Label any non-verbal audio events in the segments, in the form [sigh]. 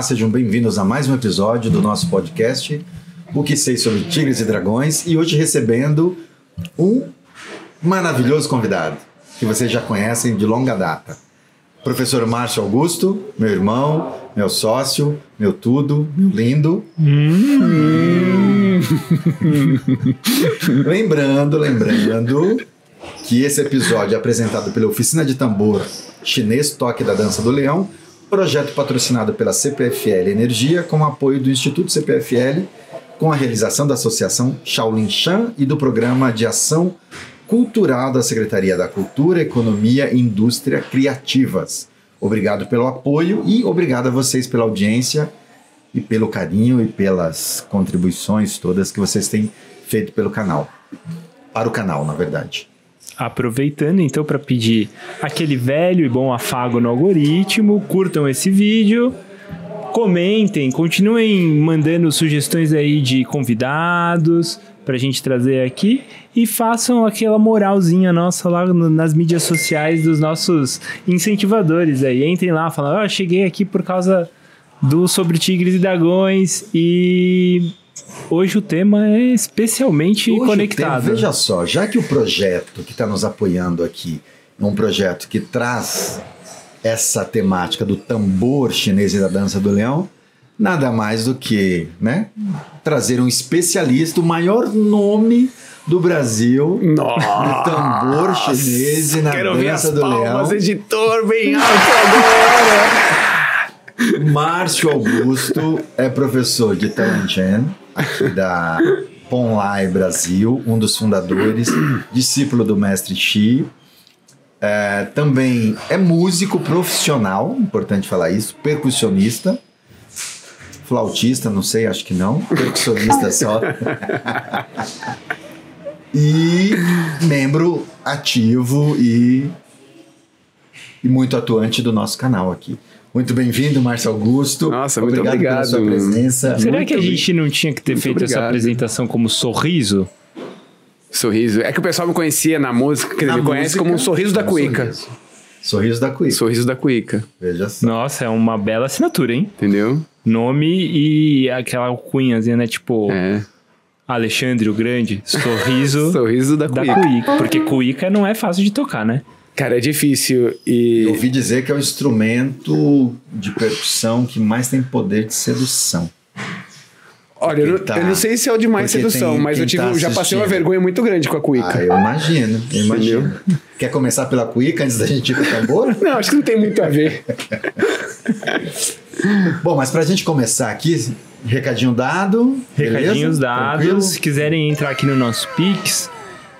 Olá, sejam bem-vindos a mais um episódio do nosso podcast, O que sei sobre Tigres e Dragões, e hoje recebendo um maravilhoso convidado, que vocês já conhecem de longa data. Professor Márcio Augusto, meu irmão, meu sócio, meu tudo, meu lindo. Hum. lembrando, lembrando que esse episódio é apresentado pela Oficina de Tambor Chinês Toque da Dança do Leão, projeto patrocinado pela CPFL Energia, com apoio do Instituto CPFL, com a realização da Associação Shaolin Shan e do Programa de Ação Cultural da Secretaria da Cultura, Economia e Indústria Criativas. Obrigado pelo apoio e obrigado a vocês pela audiência e pelo carinho e pelas contribuições todas que vocês têm feito pelo canal. Para o canal, na verdade. Aproveitando então para pedir aquele velho e bom afago no algoritmo, curtam esse vídeo, comentem, continuem mandando sugestões aí de convidados para a gente trazer aqui e façam aquela moralzinha nossa lá nas mídias sociais dos nossos incentivadores aí. Entrem lá, falem, ó, oh, cheguei aqui por causa do Sobre Tigres e Dragões e Hoje o tema é especialmente Hoje conectado. Tema, veja só, já que o projeto que está nos apoiando aqui é um projeto que traz essa temática do tambor chinês e da dança do leão, nada mais do que né, trazer um especialista, o maior nome do Brasil Nossa, no tambor chinês e na dança do leão. editor, bem alto agora! Márcio Augusto é professor de Taiwan da Ponlai Brasil, um dos fundadores, discípulo do mestre Xi. É, também é músico profissional, importante falar isso, percussionista, flautista, não sei, acho que não, percussionista [laughs] só. e membro ativo e, e muito atuante do nosso canal aqui. Muito bem-vindo, Márcio Augusto. Nossa, muito obrigado, obrigado. pela sua presença. Será muito que a gente não tinha que ter feito obrigado. essa apresentação como sorriso? Sorriso. É que o pessoal me conhecia na música, que me conhece como um sorriso da cuica. Sorriso. sorriso da cuica. Sorriso da cuica. Veja só. Nossa, é uma bela assinatura, hein? Entendeu? Nome e aquela cunhazinha, né? Tipo. É. Alexandre o Grande, sorriso, [laughs] sorriso da, da cuica. cuica. Porque cuica não é fácil de tocar, né? Cara, é difícil e... Eu ouvi dizer que é o instrumento de percussão que mais tem poder de sedução. Olha, eu, tá, eu, não sei se é o de mais sedução, mas eu tive, tá já passei uma vergonha muito grande com a cuíca. Ah, eu imagino, eu imagino. Quer começar pela cuíca antes da gente ir pro tambor? [laughs] não, acho que não tem muito a ver. [laughs] Bom, mas pra gente começar aqui, recadinho dado. Recadinhos beleza? dados. Tranquilo? Se quiserem entrar aqui no nosso Pix,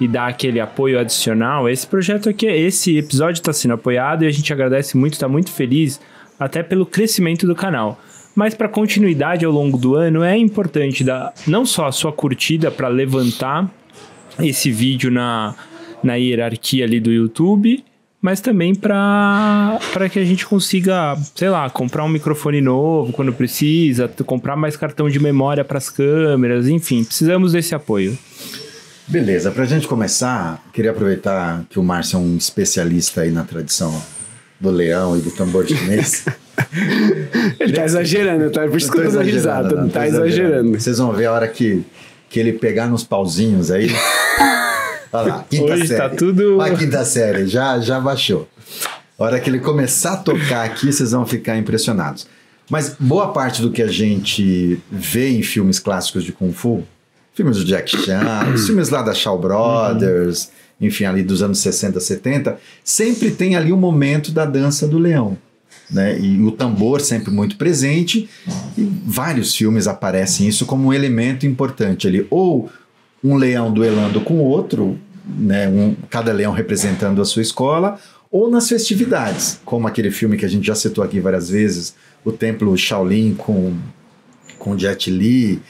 e dar aquele apoio adicional, esse projeto aqui, esse episódio está sendo apoiado e a gente agradece muito, está muito feliz até pelo crescimento do canal. Mas para continuidade ao longo do ano é importante dar não só a sua curtida para levantar esse vídeo na, na hierarquia ali do YouTube, mas também para que a gente consiga, sei lá, comprar um microfone novo quando precisa, comprar mais cartão de memória para as câmeras, enfim, precisamos desse apoio. Beleza, para a gente começar, queria aproveitar que o Márcio é um especialista aí na tradição do leão e do tambor chinês. [laughs] ele tá exagerando, tá? Por isso que eu tô risada, não, tá exagerando. Vocês vão ver a hora que, que ele pegar nos pauzinhos aí. Olha lá, quinta Hoje série. tá tudo... A quinta série, já, já baixou. A hora que ele começar a tocar aqui, vocês vão ficar impressionados. Mas boa parte do que a gente vê em filmes clássicos de Kung Fu filmes do Jack Chan, os [clears throat] filmes lá da Shaw Brothers, uhum. enfim, ali dos anos 60, 70, sempre tem ali um momento da dança do leão. Né? E o tambor sempre muito presente, e vários filmes aparecem isso como um elemento importante ali. Ou um leão duelando com outro, né? um, cada leão representando a sua escola, ou nas festividades, como aquele filme que a gente já citou aqui várias vezes, o Templo Shaolin com, com Jet Li,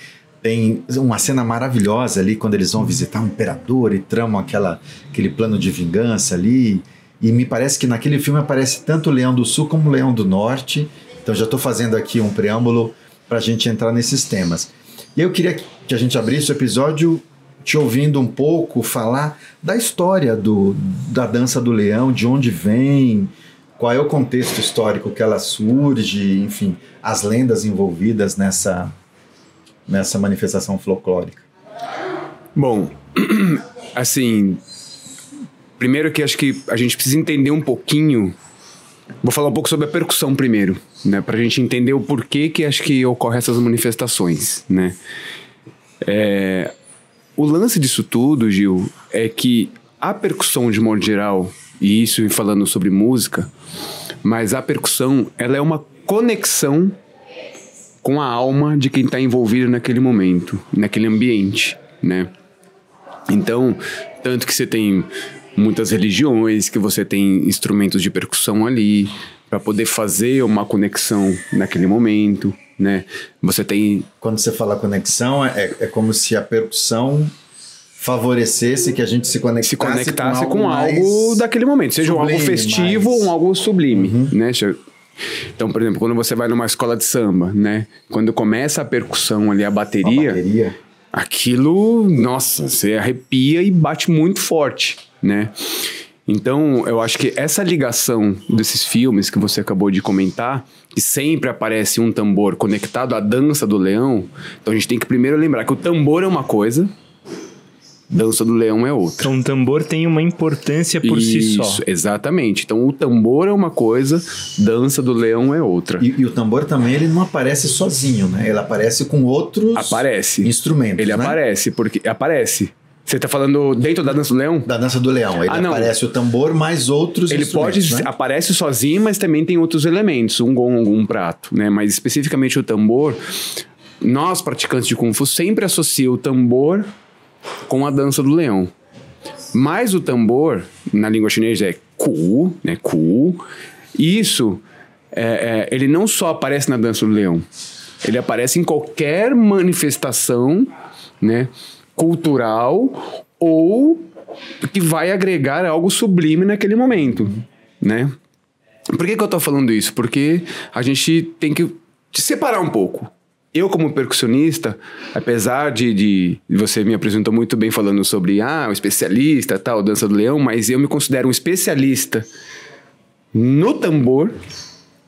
tem uma cena maravilhosa ali quando eles vão visitar o imperador e tramam aquela, aquele plano de vingança ali. E me parece que naquele filme aparece tanto o Leão do Sul como o Leão do Norte. Então já estou fazendo aqui um preâmbulo para a gente entrar nesses temas. E eu queria que a gente abrisse o episódio te ouvindo um pouco falar da história do, da dança do leão, de onde vem, qual é o contexto histórico que ela surge, enfim, as lendas envolvidas nessa, nessa manifestação folclórica? Bom, [clears throat] assim, primeiro que acho que a gente precisa entender um pouquinho. Vou falar um pouco sobre a percussão primeiro, né, para a gente entender o porquê que acho que ocorrem essas manifestações, né. É, o lance disso tudo, Gil, é que a percussão de modo geral, e isso falando sobre música, mas a percussão, ela é uma conexão com a alma de quem está envolvido naquele momento, naquele ambiente, né? Então, tanto que você tem muitas religiões, que você tem instrumentos de percussão ali para poder fazer uma conexão naquele momento, né? Você tem quando você fala conexão é, é como se a percussão favorecesse que a gente se conectasse, se conectasse com algo, com algo daquele momento, seja sublime, algo festivo mais... ou algo sublime, uhum. né? Então, por exemplo, quando você vai numa escola de samba, né? Quando começa a percussão ali, a bateria, a bateria. aquilo, nossa, você arrepia e bate muito forte, né? Então, eu acho que essa ligação desses filmes que você acabou de comentar, que sempre aparece um tambor conectado à dança do leão, então a gente tem que primeiro lembrar que o tambor é uma coisa, Dança do Leão é outra. Então o tambor tem uma importância por Isso, si só. exatamente. Então o tambor é uma coisa, Dança do Leão é outra. E, e, o tambor também ele não aparece sozinho, né? Ele aparece com outros aparece. instrumentos. Ele né? aparece, porque aparece. Você está falando dentro da dança do leão? Da dança do leão. Ele ah, não. aparece o tambor mais outros Ele pode né? aparece sozinho, mas também tem outros elementos, um gongo, um prato, né? Mas especificamente o tambor, nós praticantes de kung fu sempre associam o tambor com a dança do leão. Mas o tambor, na língua chinesa, é ku, né? Ku. Isso, é, é, ele não só aparece na dança do leão, ele aparece em qualquer manifestação, né? Cultural ou que vai agregar algo sublime naquele momento, né? Por que, que eu tô falando isso? Porque a gente tem que separar um pouco eu, como percussionista, apesar de, de, você me apresentou muito bem falando sobre ah, o especialista, tal, dança do leão, mas eu me considero um especialista no tambor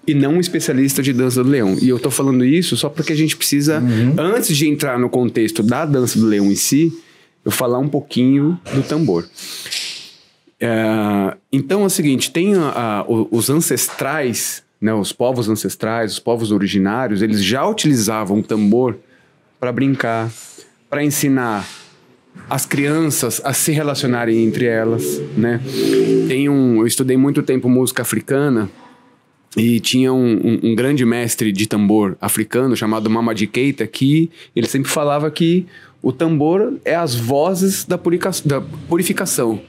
e não um especialista de dança do leão. E eu tô falando isso só porque a gente precisa, uhum. antes de entrar no contexto da dança do leão em si, eu falar um pouquinho do tambor. É, então é o seguinte, tem a, a, os ancestrais né, os povos ancestrais, os povos originários, eles já utilizavam o tambor para brincar, para ensinar as crianças a se relacionarem entre elas, né? Tem um, eu estudei muito tempo música africana e tinha um, um, um grande mestre de tambor africano chamado Mamadi Keita que ele sempre falava que o tambor é as vozes da, purica, da purificação.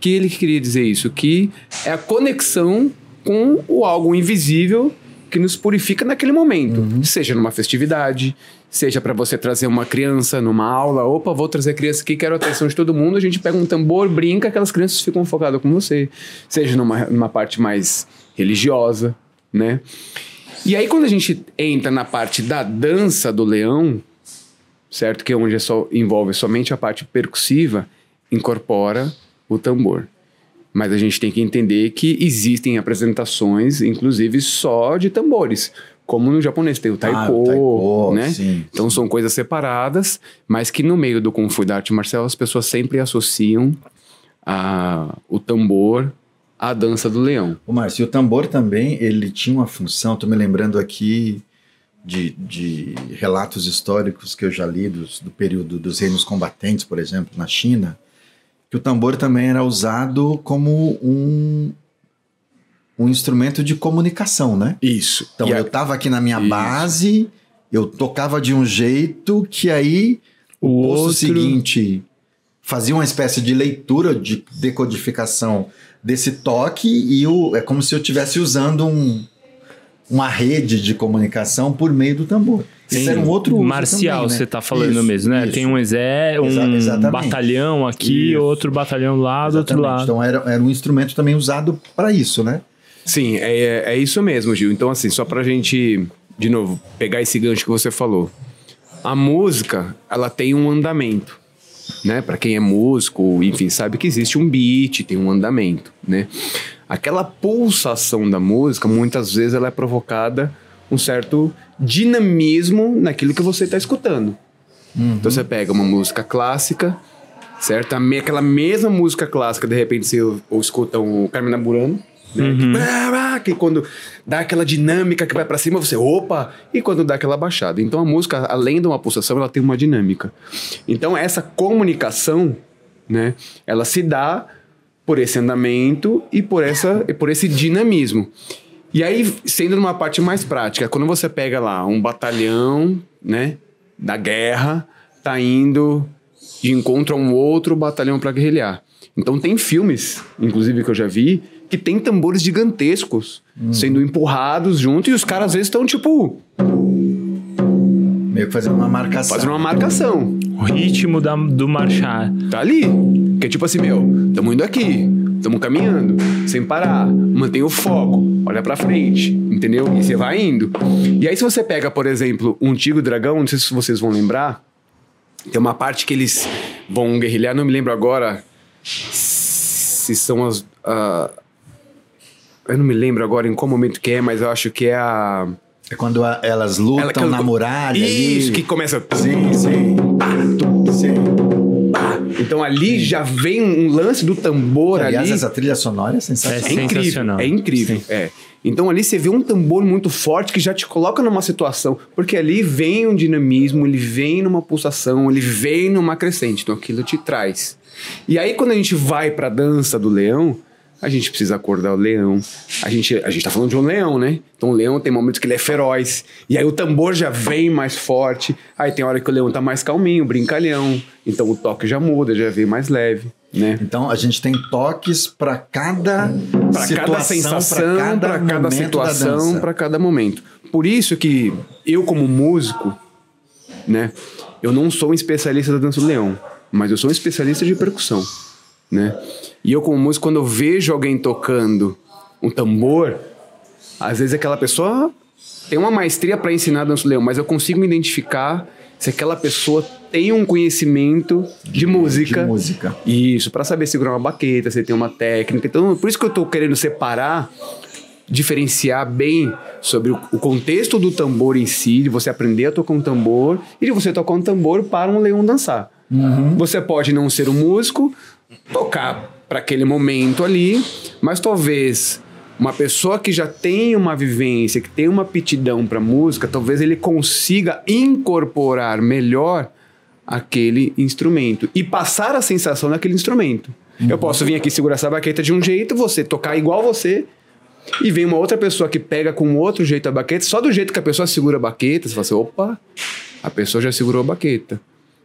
Que ele queria dizer isso, que é a conexão com o algo invisível que nos purifica naquele momento, uhum. seja numa festividade, seja para você trazer uma criança numa aula, opa, vou trazer criança aqui, quero a atenção de todo mundo, a gente pega um tambor, brinca, aquelas crianças ficam focadas com você, seja numa, numa parte mais religiosa, né? E aí quando a gente entra na parte da dança do leão, certo? Que é onde é só, envolve somente a parte percussiva, incorpora o tambor. Mas a gente tem que entender que existem apresentações, inclusive só de tambores. Como no japonês tem o taiko, ah, o taiko né? Sim, então sim. são coisas separadas, mas que no meio do Kung Fu da arte marcial as pessoas sempre associam a, o tambor à dança do leão. O Márcio, o tambor também, ele tinha uma função, estou me lembrando aqui de, de, relatos históricos que eu já li dos, do período dos reinos combatentes, por exemplo, na China, que o tambor também era usado como um, um instrumento de comunicação, né? Isso. Então e eu estava aqui na minha Isso. base, eu tocava de um jeito que aí o, o outro... seguinte fazia uma espécie de leitura de decodificação desse toque e o, é como se eu estivesse usando um, uma rede de comunicação por meio do tambor. Isso era um outro marcial, também, né? você está falando isso, mesmo, né? Isso. Tem um exército, um Exatamente. batalhão aqui, isso. outro batalhão lá do outro lado. Então era, era um instrumento também usado para isso, né? Sim, é, é, é isso mesmo, Gil. Então, assim, só para a gente, de novo, pegar esse gancho que você falou. A música, ela tem um andamento, né? Para quem é músico, enfim, sabe que existe um beat, tem um andamento, né? aquela pulsação da música, muitas vezes ela é provocada um certo dinamismo naquilo que você está escutando. Uhum. Então você pega uma música clássica, certo? Aquela mesma música clássica, de repente você ou, ou escuta o Carmina Burano, né? Uhum. Que, que, quando dá aquela dinâmica que vai para cima, você opa! E quando dá aquela baixada. Então a música, além de uma pulsação, ela tem uma dinâmica. Então essa comunicação, né? Ela se dá por esse andamento e por, essa, e por esse dinamismo. E aí, sendo numa parte mais prática, quando você pega lá um batalhão, né, da guerra, tá indo de encontro a um outro batalhão para guerrilhar. Então tem filmes, inclusive que eu já vi, que tem tambores gigantescos hum. sendo empurrados junto e os caras às vezes estão tipo. Meio que fazendo uma marcação. Fazendo uma marcação. O ritmo da, do marchar. Tá ali. Que é tipo assim, meu, tamo indo aqui, tamo caminhando, sem parar, mantém o foco, olha pra frente, entendeu? E você vai indo. E aí, se você pega, por exemplo, um Tigo Dragão, não sei se vocês vão lembrar, tem uma parte que eles vão guerrilhar, não me lembro agora se são as. Uh, eu não me lembro agora em qual momento que é, mas eu acho que é a. É quando a, elas lutam Ela, na muralha. Isso, ali. que começa. Sim, sim. Pá. Então ali sim. já vem um lance do tambor Aliás, ali. essa trilha sonora é sensacional. É, é incrível. É incrível. É. Então ali você vê um tambor muito forte que já te coloca numa situação, porque ali vem um dinamismo, ele vem numa pulsação, ele vem numa crescente, então aquilo te traz. E aí quando a gente vai para a dança do leão, a gente precisa acordar o leão. A gente, a gente tá falando de um leão, né? Então o leão tem momentos que ele é feroz. E aí o tambor já vem mais forte. Aí tem hora que o leão tá mais calminho, brincalhão. Então o toque já muda, já vem mais leve. Né? Então a gente tem toques para cada para cada sensação, para cada, cada situação, para cada momento. Por isso que eu como músico, né, eu não sou um especialista da dança do leão, mas eu sou um especialista de percussão, né? E eu, como músico, quando eu vejo alguém tocando um tambor, às vezes aquela pessoa tem uma maestria para ensinar dança leão, mas eu consigo identificar se aquela pessoa tem um conhecimento de, de música. De música. Isso, para saber segurar uma baqueta, se tem uma técnica. Então, por isso que eu estou querendo separar, diferenciar bem sobre o, o contexto do tambor em si, de você aprender a tocar um tambor e de você tocar um tambor para um leão dançar. Uhum. Você pode não ser um músico, tocar para aquele momento ali, mas talvez uma pessoa que já tem uma vivência, que tem uma aptidão para música, talvez ele consiga incorporar melhor aquele instrumento e passar a sensação daquele instrumento. Uhum. Eu posso vir aqui segurar essa baqueta de um jeito, você tocar igual você, e vem uma outra pessoa que pega com outro jeito a baqueta, só do jeito que a pessoa segura a baqueta, você fala assim, opa, a pessoa já segurou a baqueta.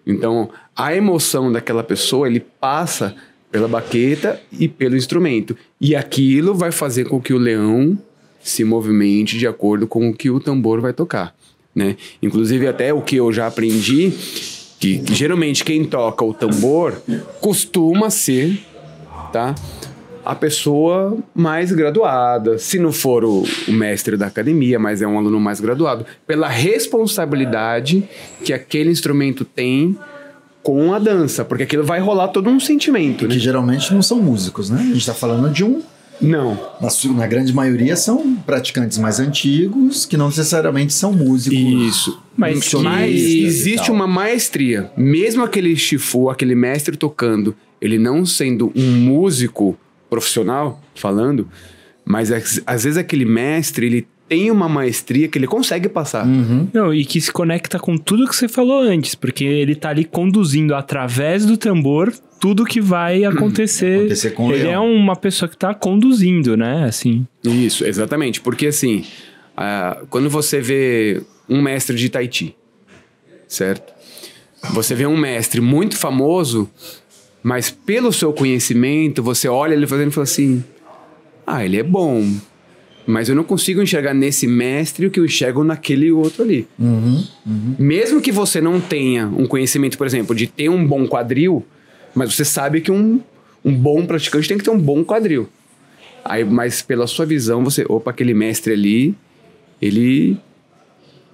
Então, a emoção daquela pessoa, ele passa pela baqueta e pelo instrumento. E aquilo vai fazer com que o leão se movimente de acordo com o que o tambor vai tocar, né? Inclusive até o que eu já aprendi que, que geralmente quem toca o tambor costuma ser, tá? A pessoa mais graduada, se não for o, o mestre da academia, mas é um aluno mais graduado, pela responsabilidade que aquele instrumento tem com a dança, porque aquilo vai rolar todo um sentimento. Né? Que geralmente não são músicos, né? A gente está falando de um. Não. Na, na, grande maioria são praticantes mais antigos, que não necessariamente são músicos. Isso. Mas, mas existe uma maestria. Mesmo aquele chifu, aquele mestre tocando, ele não sendo um músico profissional, falando, mas às vezes aquele mestre, ele tem uma maestria que ele consegue passar. Uhum. Não, e que se conecta com tudo que você falou antes, porque ele tá ali conduzindo através do tambor tudo que vai acontecer. acontecer com ele é uma pessoa que tá conduzindo, né? Assim. Isso, exatamente. Porque assim, uh, quando você vê um mestre de Tahiti, certo? Você vê um mestre muito famoso, mas pelo seu conhecimento, você olha ele fazendo e fala assim: ah, ele é bom mas eu não consigo enxergar nesse mestre o que eu enxergo naquele outro ali. Uhum, uhum. Mesmo que você não tenha um conhecimento, por exemplo, de ter um bom quadril, mas você sabe que um, um bom praticante tem que ter um bom quadril. Aí, mas pela sua visão, você, opa, aquele mestre ali, ele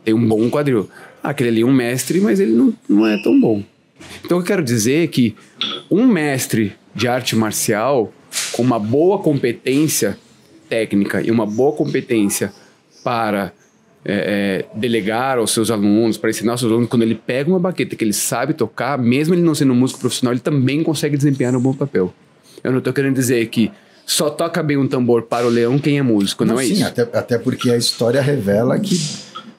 tem um bom quadril. Ah, aquele ali é um mestre, mas ele não, não é tão bom. Então eu quero dizer que um mestre de arte marcial com uma boa competência técnica e uma boa competência para é, é, delegar aos seus alunos, para ensinar aos seus alunos, quando ele pega uma baqueta que ele sabe tocar, mesmo ele não sendo um músico profissional, ele também consegue desempenhar um bom papel. Eu não estou querendo dizer que só toca bem um tambor para o leão quem é músico, não, não é sim, isso? Até, até porque a história revela que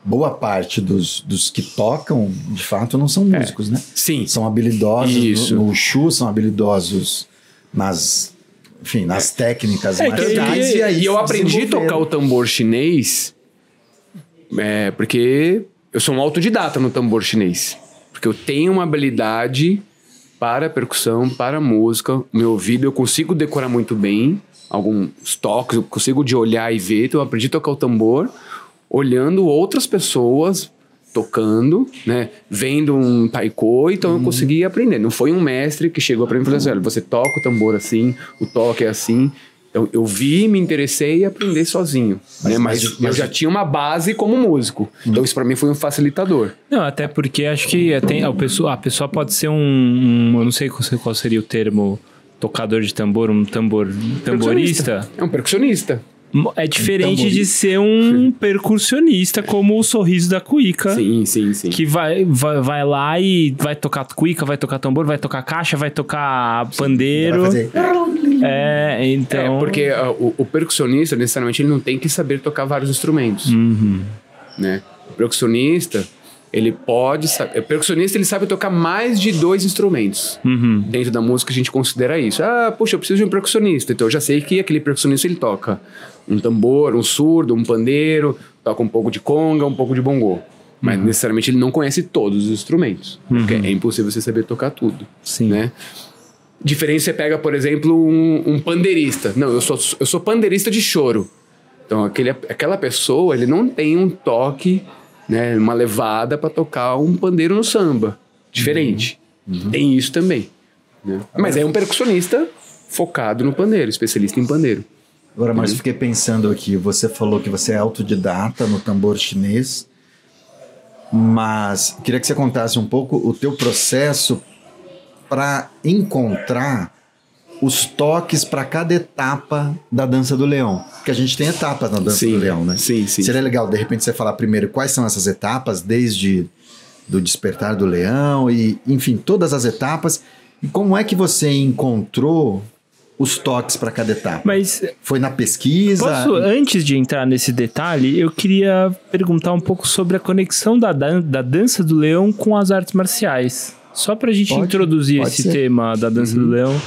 boa parte dos, dos que tocam, de fato, não são é. músicos, é. né? Sim. São habilidosos Isso. no, no Shu, são habilidosos nas, enfim, nas técnicas é, marciais. E, aí e eu aprendi a tocar o tambor chinês é, porque eu sou um autodidata no tambor chinês. Porque eu tenho uma habilidade para percussão, para música. Meu ouvido eu consigo decorar muito bem alguns toques, eu consigo de olhar e ver. Então eu aprendi a tocar o tambor olhando outras pessoas tocando, né? Vendo um taiko, então uhum. eu consegui aprender. Não foi um mestre que chegou para mim e falou assim: olha, você toca o tambor assim, o toque é assim. Eu, eu vi, me interessei e aprendi sozinho. Mas, né? mas, mas, mas eu já tinha uma base como músico. Uhum. Então isso para mim foi um facilitador. Não, até porque acho que tem, a, pessoa, a pessoa pode ser um, um Eu não sei qual seria o termo tocador de tambor, um tambor tamborista. É um percussionista. É diferente de ser um [laughs] percussionista como o sorriso da cuica. Sim, sim, sim. Que vai, vai, vai lá e vai tocar cuica, vai tocar tambor, vai tocar caixa, vai tocar pandeiro. Vai fazer... É, então. É, porque uh, o, o, percussionista, necessariamente, ele não tem que saber tocar vários instrumentos. Uhum. Né? O percussionista ele pode saber. O percussionista ele sabe tocar mais de dois instrumentos. Uhum. Dentro da música a gente considera isso. Ah, puxa, eu preciso de um percussionista. Então eu já sei que aquele percussionista ele toca um tambor, um surdo, um pandeiro, toca um pouco de conga, um pouco de bongô. Mas uhum. necessariamente ele não conhece todos os instrumentos. Uhum. Porque é impossível você saber tocar tudo. Sim. Né? Diferente você pega, por exemplo, um, um pandeirista. Não, eu sou, eu sou pandeirista de choro. Então aquele, aquela pessoa ele não tem um toque né, uma levada para tocar um pandeiro no samba. Diferente. Uhum. Tem isso também. Né? Mas é um percussionista focado no pandeiro, especialista em pandeiro. Agora, mas uhum. fiquei pensando aqui, você falou que você é autodidata no tambor chinês, mas queria que você contasse um pouco o teu processo para encontrar os toques para cada etapa da dança do leão. Porque a gente tem etapas na dança sim, do leão, né? Sim, sim. Seria legal, de repente, você falar primeiro quais são essas etapas, desde do despertar do leão e, enfim, todas as etapas. E como é que você encontrou os toques para cada etapa? Mas foi na pesquisa? Posso, antes de entrar nesse detalhe, eu queria perguntar um pouco sobre a conexão da, dan da dança do leão com as artes marciais. Só para a gente pode, introduzir pode esse ser. tema da dança uhum. do leão.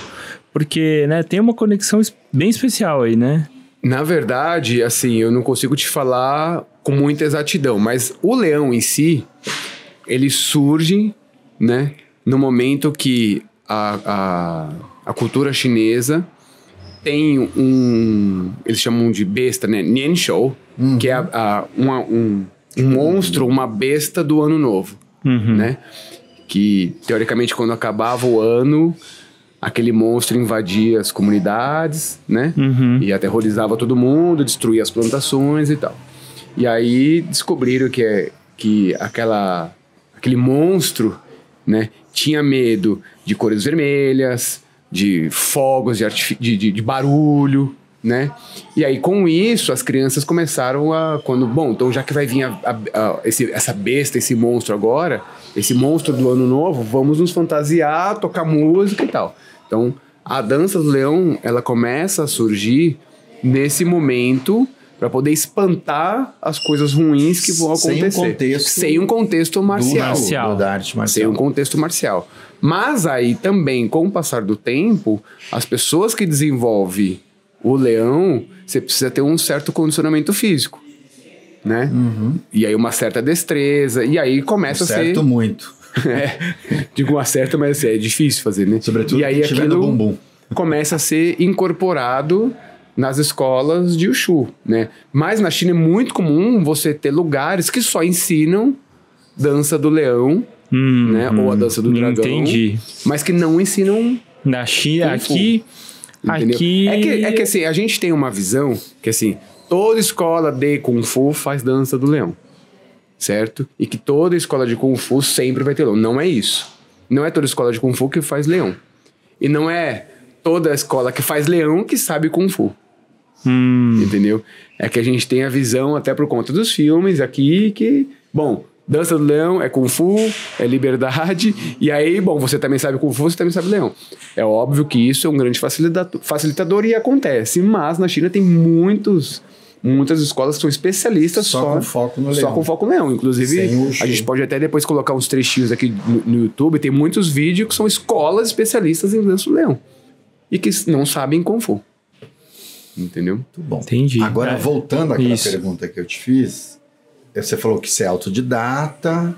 Porque, né, tem uma conexão bem especial aí, né? Na verdade, assim, eu não consigo te falar com muita exatidão, mas o leão em si, ele surge, né, no momento que a, a, a cultura chinesa tem um. Eles chamam de besta, né? Nianshou, uhum. que é a, a, uma, um, um monstro, uma besta do ano novo, uhum. né? Que, teoricamente, quando acabava o ano, aquele monstro invadia as comunidades, né? Uhum. E aterrorizava todo mundo, destruía as plantações e tal. E aí descobriram que, é, que aquela, aquele monstro, né? Tinha medo de cores vermelhas, de fogos, de, de, de, de barulho, né? E aí, com isso, as crianças começaram a. Quando, bom, então já que vai vir a, a, a, esse, essa besta, esse monstro agora, esse monstro do ano novo, vamos nos fantasiar, tocar música e tal. Então, a dança do leão, ela começa a surgir nesse momento para poder espantar as coisas ruins que vão acontecer. Sem um contexto, sem um contexto marcial. marcial. Da arte marcial. Sem um contexto marcial. Mas aí também, com o passar do tempo, as pessoas que desenvolvem o leão, você precisa ter um certo condicionamento físico. Né? Uhum. E aí uma certa destreza, e aí começa um a ser... Certo muito. [laughs] É, digo uma certa, mas é difícil fazer, né? Sobretudo e aí aquilo bumbum. começa a ser incorporado nas escolas de Ushu, né? Mas na China é muito comum você ter lugares que só ensinam dança do leão, hum, né? Hum, Ou a dança do dragão. Entendi. Mas que não ensinam. Na China, aqui. Aqui. É que, é que assim, a gente tem uma visão que assim, toda escola de Kung Fu faz dança do leão certo? E que toda escola de Kung Fu sempre vai ter leão. Não é isso. Não é toda escola de Kung Fu que faz leão. E não é toda escola que faz leão que sabe Kung Fu. Hum. Entendeu? É que a gente tem a visão, até por conta dos filmes aqui, que, bom, dança do leão é Kung Fu, é liberdade, e aí, bom, você também sabe Kung Fu, você também sabe leão. É óbvio que isso é um grande facilitador, facilitador e acontece, mas na China tem muitos. Muitas escolas que são especialistas Só só, com foco no só leão. com foco no leão. Inclusive, a gente pode até depois colocar uns trechinhos aqui no, no YouTube. Tem muitos vídeos que são escolas especialistas em dança do leão e que não sabem Kung Fu. Entendeu? Muito bom. Entendi. Agora, É. voltando àquela Isso. pergunta que eu te fiz, você falou que você é autodidata.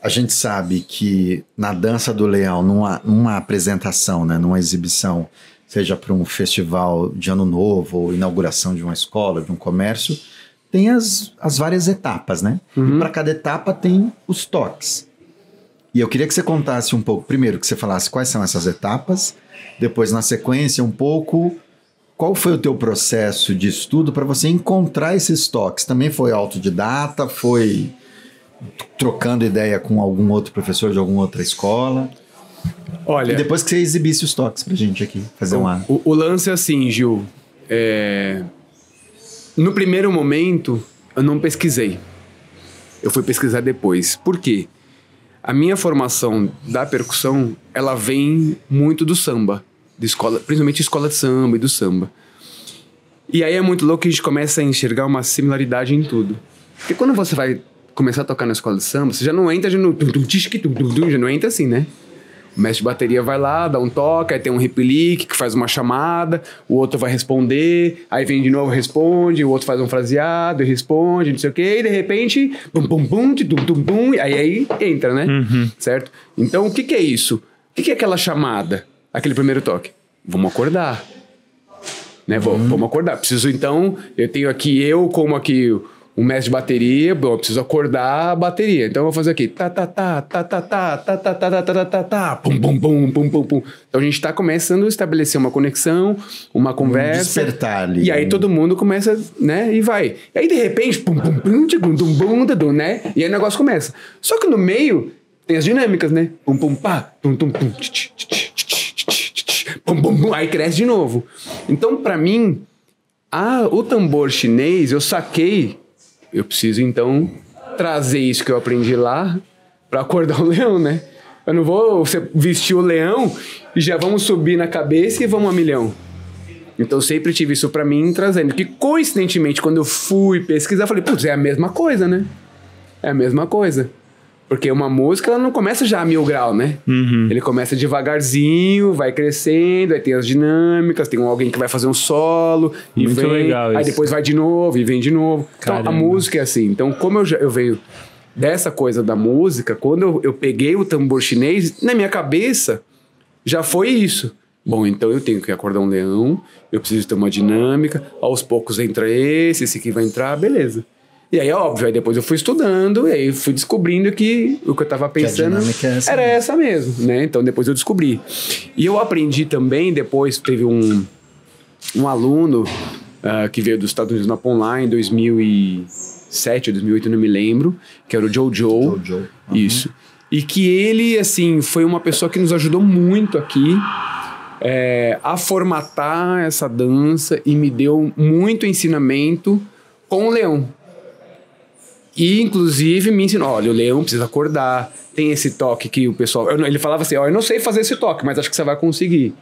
A gente sabe que na dança do leão, numa, numa apresentação, né, numa exibição, seja para um festival de ano novo ou inauguração de uma escola, de um comércio, tem as, as várias etapas, né? E para cada etapa tem os toques. E eu queria que você contasse um pouco, primeiro que você falasse quais são essas etapas, depois na sequência um pouco qual foi o teu processo de estudo para você encontrar esses toques? Também foi autodidata? Foi trocando ideia com algum outro professor de alguma outra escola? Olha, E depois que você exibisse os toques pra gente aqui, fazer uma... O, o lance é assim, Gil. é, No primeiro momento, eu não pesquisei. Eu fui pesquisar depois. Por quê? A minha formação da percussão, ela vem muito do samba. De escola, principalmente escola de samba e do samba. E aí é muito louco que a gente começa a enxergar uma similaridade em tudo. Porque quando você vai começar a tocar na escola de samba, você já não entra já no... Já não entra assim, né? O mestre de bateria vai lá, dá um toque, aí tem um replique que faz uma chamada, o outro vai responder, aí vem de novo, responde, o outro faz um fraseado e responde, não sei o quê, e de repente, bum, bum, bum, tum, tum, bum, aí, aí entra, né? Certo? Então, o que, que é isso? O que, que é aquela chamada, aquele primeiro toque? Vamos acordar. Né? Vamos, vamos acordar. Preciso, então, eu tenho aqui eu como aqui um mestre de bateria, bom, eu preciso acordar a bateria. Então eu vou fazer aqui. Tá, tá, tá, tá, tá, tá, tá, tá, tá, tá, tá, tá, tá, tá, pum, pum, pum, pum, pum, pum. Então a gente tá começando a estabelecer uma conexão, uma conversa. despertar ali, E aí um- todo mundo começa, né, e vai. E aí de repente, pum, pum, pum, tchum, dum, bum, dadum, né? E aí o negócio começa. Só que no meio tem as dinâmicas, né? Pum, pum, pá, tum, tum, pum, tch, tch, aí cresce de novo. Então, pra mim, a, o tambor chinês, eu saquei, eu preciso então trazer isso que eu aprendi lá pra acordar [laughs] o leão, né? Eu não vou vestir o leão e já vamos subir na cabeça e vamos a milhão. Então sempre tive isso pra mim trazendo. Que coincidentemente, quando eu fui pesquisar, eu falei, putz, é a mesma coisa, né? É a mesma coisa. Porque uma música, ela não começa já a mil grau, né? Ele começa devagarzinho, vai crescendo, aí tem as dinâmicas, tem alguém que vai fazer um solo, e Muito vem, legal aí isso. depois vai de novo, e vem de novo. Então a Caramba. música é assim. Então, como eu, já, eu venho dessa coisa da música, quando eu, eu peguei o tambor chinês, na minha cabeça, já foi isso. Bom, então eu tenho que acordar um leão, eu preciso ter uma dinâmica, aos poucos entra esse, esse aqui vai entrar, beleza. E aí, óbvio, aí depois eu fui estudando, e aí fui descobrindo que o que eu tava pensando é essa era mesmo. essa mesmo, né? Então depois eu descobri. E eu aprendi também, depois teve um, um aluno ah, que veio dos Estados Unidos na Online em 2007 ou 2008, não me lembro, que era o Jojo. Jojo. Uhum. Isso. E que ele, assim, foi uma pessoa que nos ajudou muito aqui é, a formatar essa dança e me deu muito ensinamento com o leão. E, inclusive, me ensinou: olha, o leão precisa acordar, tem esse toque que o pessoal. eu ele falava assim: ó, eu não sei fazer esse toque, mas acho que você vai conseguir.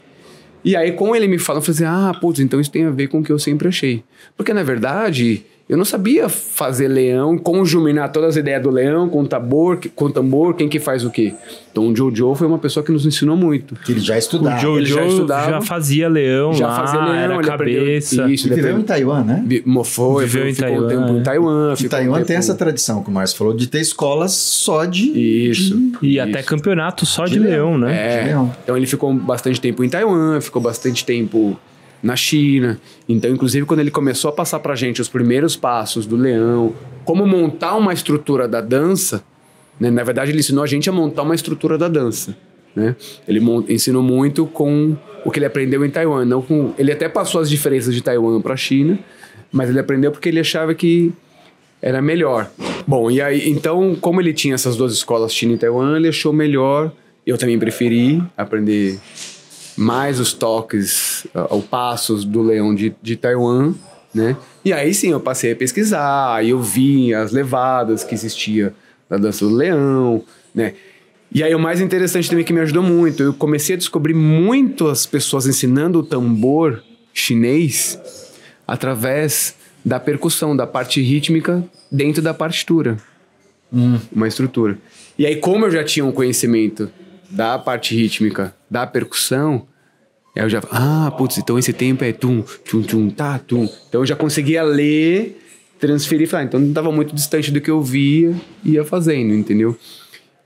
E aí, com ele me falando, eu falei assim: ah, putz, então isso tem a ver com o que eu sempre achei. Porque, na verdade, eu não sabia fazer leão, conjuminar todas as ideias do leão com o tambor, com o tambor, quem que faz o quê. Então, o Jojo foi uma pessoa que nos ensinou muito. Que ele já O estudava. Jojo ele já já, estudava. fazia leão Já lá, fazia leão, era aprendeu- cabeça. Isso, ele viveu em Taiwan, né? Foi, Viveu foi, em ficou um Taiwan, tempo em é. Taiwan. E ficou um Taiwan tem tempo- essa tradição que o Márcio falou de ter escolas só de, Isso. E isso. até campeonato só de, De leão, leão. né? É. de leão. Então ele ficou bastante tempo em Taiwan, ficou bastante tempo na China. Então, inclusive, quando ele começou a passar pra gente os primeiros passos do leão, como montar uma estrutura da dança, né? na verdade, ele ensinou a gente a montar uma estrutura da dança. Né? Ele ensinou muito com o que ele aprendeu em Taiwan. Não com, ele até passou as diferenças de Taiwan para a China, mas ele aprendeu porque ele achava que era melhor. Bom, e aí, então, como ele tinha essas duas escolas, China e Taiwan, ele achou melhor. Eu também preferi aprender mais os toques, uh, o passos do leão de, de Taiwan, né? E aí sim eu passei a pesquisar, aí eu vi as levadas que existia da dança do leão, né? E aí o mais interessante também que me ajudou muito, eu comecei a descobrir muitas pessoas ensinando o tambor chinês através da percussão, da parte rítmica dentro da partitura. Hum. Uma estrutura. E aí, como eu já tinha um conhecimento da parte rítmica, da percussão, eu já. Ah, putz, então esse tempo é tum, tum, tum, tá, tum. Então eu já conseguia ler, transferir, falar. Então não estava muito distante do que eu via e ia fazendo, entendeu?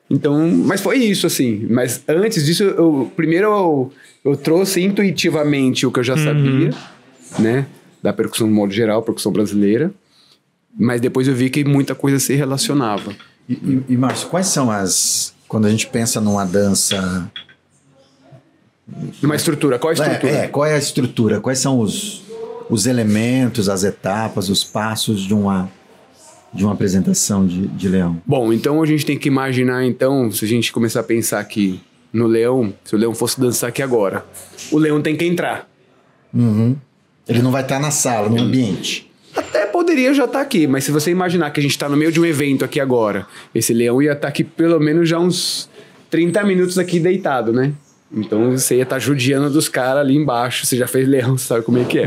Então, mas foi isso, assim. Mas antes disso, eu, primeiro eu, eu trouxe intuitivamente o que eu já uhum. sabia, né? Da percussão no modo geral, percussão brasileira. Mas depois eu vi que muita coisa se relacionava. E, e, e Márcio, quais são as. Quando a gente pensa numa dança. Numa estrutura, qual a é, estrutura? É, é, qual é a estrutura? Quais são os, os elementos, as etapas, os passos de uma, de uma apresentação de, de leão? Bom, então a gente tem que imaginar, então, se a gente começar a pensar aqui no leão, se o leão fosse dançar aqui agora, o leão tem que entrar. Uhum. Ele não vai estar na sala, no ambiente. Poderia já estar tá aqui, mas se você imaginar que a gente está no meio de um evento aqui agora, esse leão ia estar tá aqui pelo menos já uns 30 minutos aqui deitado, né? Então você ia estar tá judiando dos caras ali embaixo. Você já fez leão, sabe como é que é. é.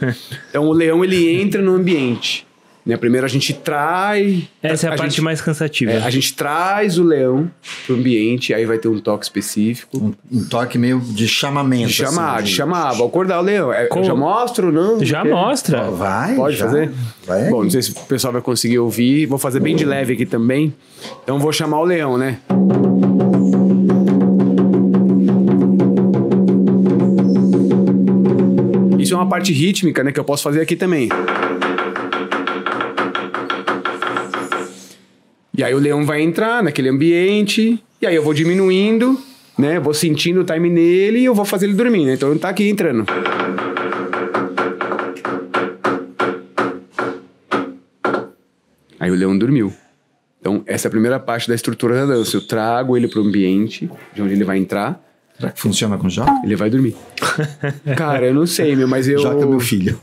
Né? Então o leão ele entra no ambiente. Né? Primeiro a gente traz. Essa é a, a parte gente, mais cansativa. É, a gente traz o leão pro ambiente, aí vai ter um toque específico. Um, um toque meio de chamamento. De chamar, assim, de... chamar. Vou acordar o leão. É, já mostro, não? Já mostra. Vai. Pode já. fazer? Vai. Bom, não sei se o pessoal vai conseguir ouvir. Vou fazer bem de leve aqui também. Então vou chamar o leão, né? Isso é uma parte rítmica, né? Que eu posso fazer aqui também. E aí o leão vai entrar naquele ambiente, e aí eu vou diminuindo, né? Vou sentindo o time nele e eu vou fazer ele dormir, né? Então ele tá aqui entrando. Aí o leão dormiu. Então, essa é a primeira parte da estrutura da dança. Eu trago ele pro ambiente de onde ele vai entrar. Será que funciona com Joca? Ele vai dormir. [laughs] Cara, eu não sei, meu, mas eu. Joca é meu filho.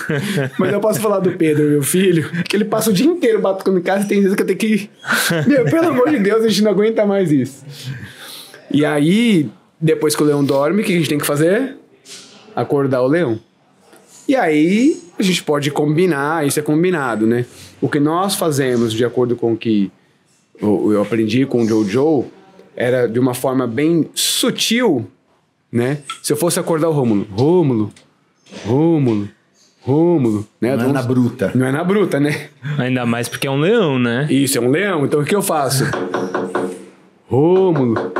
[laughs] mas eu posso falar do Pedro, meu filho, que ele passa o dia inteiro batendo em casa e tem vezes que eu tenho que. [laughs] Meu, pelo amor de Deus, a gente não aguenta mais isso. E aí, depois que o leão dorme, o que a gente tem que fazer? Acordar o leão. E aí, a gente pode combinar, isso é combinado, né? O que nós fazemos, de acordo com o que eu aprendi com o Jojo, era de uma forma bem sutil, né? Se eu fosse acordar o Rômulo, Rômulo, Rômulo, Rômulo, né? Não é na bruta. Não é na bruta, né? Ainda mais porque é um leão, né? Isso, é um leão. Então o que eu faço? Rômulo,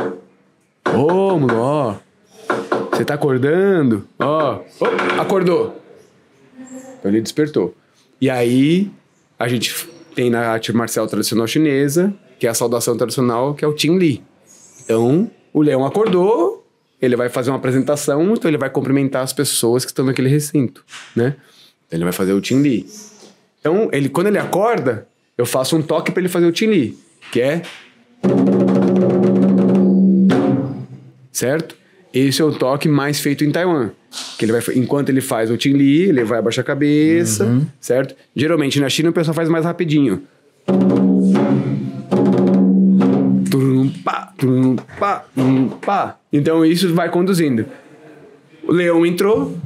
Rômulo, ó. Você tá acordando? Ó, oh, acordou. Então ele despertou. E aí a gente tem na arte marcial tradicional chinesa, que é a saudação tradicional, que é o Qin Li. Então, o leão acordou, ele vai fazer uma apresentação, então ele vai cumprimentar as pessoas que estão naquele recinto, né? Então, ele vai fazer o Tim Li. Então, ele, quando ele acorda, eu faço um toque para ele fazer o Tim Li, que é. Certo? Esse é o toque mais feito em Taiwan. Que ele vai, enquanto ele faz o Tim Li, ele vai abaixar a cabeça, uhum. certo? Geralmente na China o pessoal faz mais rapidinho pá, tum, pá, tum, pá. Então isso vai conduzindo. O leão entrou,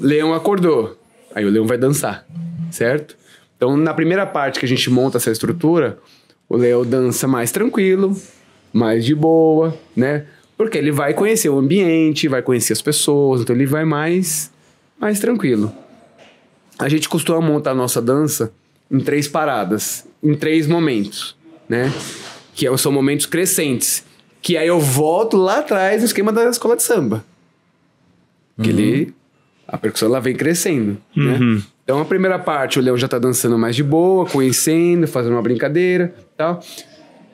leão acordou. Aí o leão vai dançar, certo? Então na primeira parte que a gente monta essa estrutura, o leão dança mais tranquilo, mais de boa, né? Porque ele vai conhecer o ambiente, vai conhecer as pessoas, então ele vai mais mais tranquilo. A gente costuma montar a nossa dança em três paradas, em três momentos, né? Que é são momentos crescentes. Que aí eu volto lá atrás no esquema da escola de samba. Que uhum. ele. A percussão ela vem crescendo, né? uhum. né? Então a primeira parte, o leão já tá dançando mais de boa, conhecendo, fazendo uma brincadeira tal.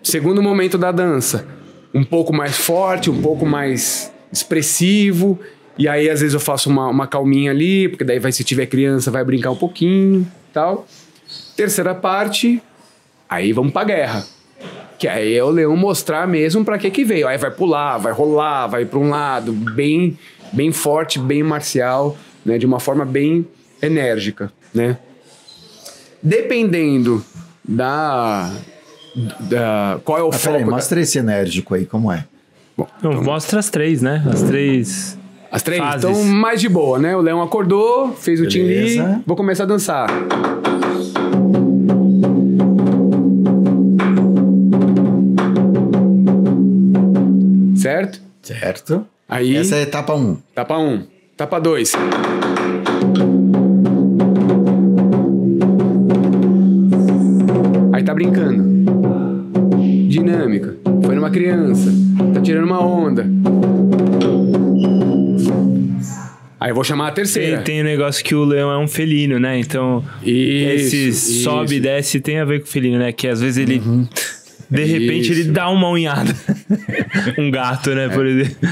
Segundo momento da dança, um pouco mais forte, um pouco mais expressivo. E aí, às vezes, eu faço uma, uma calminha ali, porque daí vai, se tiver criança, vai brincar um pouquinho tal. Terceira parte, aí vamos pra guerra. Que aí é o leão mostrar mesmo para que que veio. Aí vai pular, vai rolar, vai para um lado, bem, bem forte, bem marcial, né? De uma forma bem enérgica, né? Dependendo da, da qual é o Ah, foco. peraí, da- mostra esse enérgico aí, como é? Não, mostra as três, né? As três. As três? fases. Então, mais de boa, né? O leão acordou, fez o Tim Lee, Beleza. vou começar a dançar. Certo? Aí, Essa é a etapa 1. Um. tapa um, tapa dois. Aí tá brincando. Dinâmica. Foi numa criança. Tá tirando uma onda. Aí eu vou chamar a terceira. Tem, tem um negócio que o leão é um felino, né? Então, Isso, esse isso. sobe e desce tem a ver com o felino, né? Que às vezes ele. De repente Isso. ele dá uma unhada. [laughs] um gato, né? Por exemplo.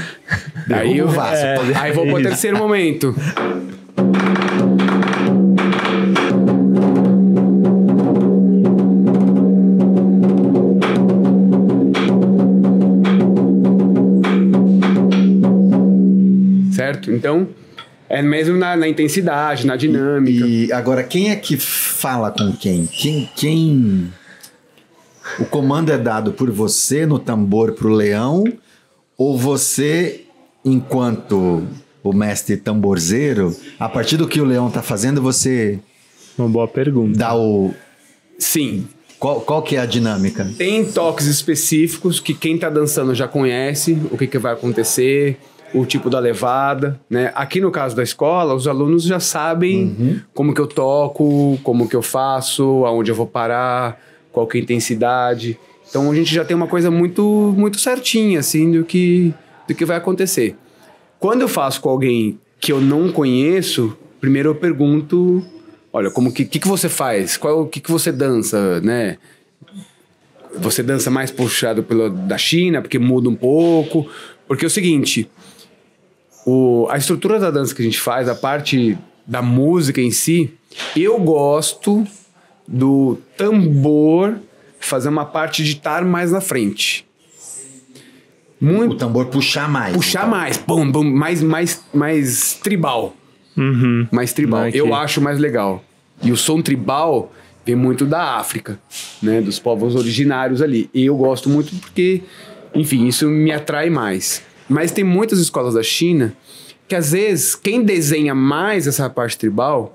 Aí eu, vaso. é, aí vou pro terceiro momento. Certo? Então, é mesmo na, na intensidade, na dinâmica. E agora, quem é que fala com quem? Quem. quem... O comando é dado por você no tambor pro leão? Ou você, enquanto o mestre tamborzeiro, a partir do que o leão tá fazendo, você Uma boa pergunta. dá o. Sim, Qual, qual que é a dinâmica? Tem toques específicos que quem tá dançando já conhece, o que, que vai acontecer, o tipo da levada, né? Aqui no caso da escola, os alunos já sabem como que eu toco, como que eu faço, aonde eu vou parar, qual que é a intensidade. Então a gente já tem uma coisa muito muito certinha assim do que do que vai acontecer. Quando eu faço com alguém que eu não conheço, primeiro eu pergunto, olha, como que que, que você faz? Qual o que que você dança, né? você dança mais puxado pelo da China, porque muda um pouco. Porque é o seguinte, o, a estrutura da dança que a gente faz, a parte da música em si, eu gosto do tambor fazer uma parte de estar mais na frente. Muito O tambor puxar mais. puxar então. mais, pum, pum, mais, mais, mais tribal. Uhum. Mais tribal. Aqui. Eu acho mais legal. E o som tribal vem muito da África, né? Dos povos originários ali. E eu gosto muito porque, enfim, isso me atrai mais. Mas tem muitas escolas da China que às vezes quem desenha mais essa parte tribal,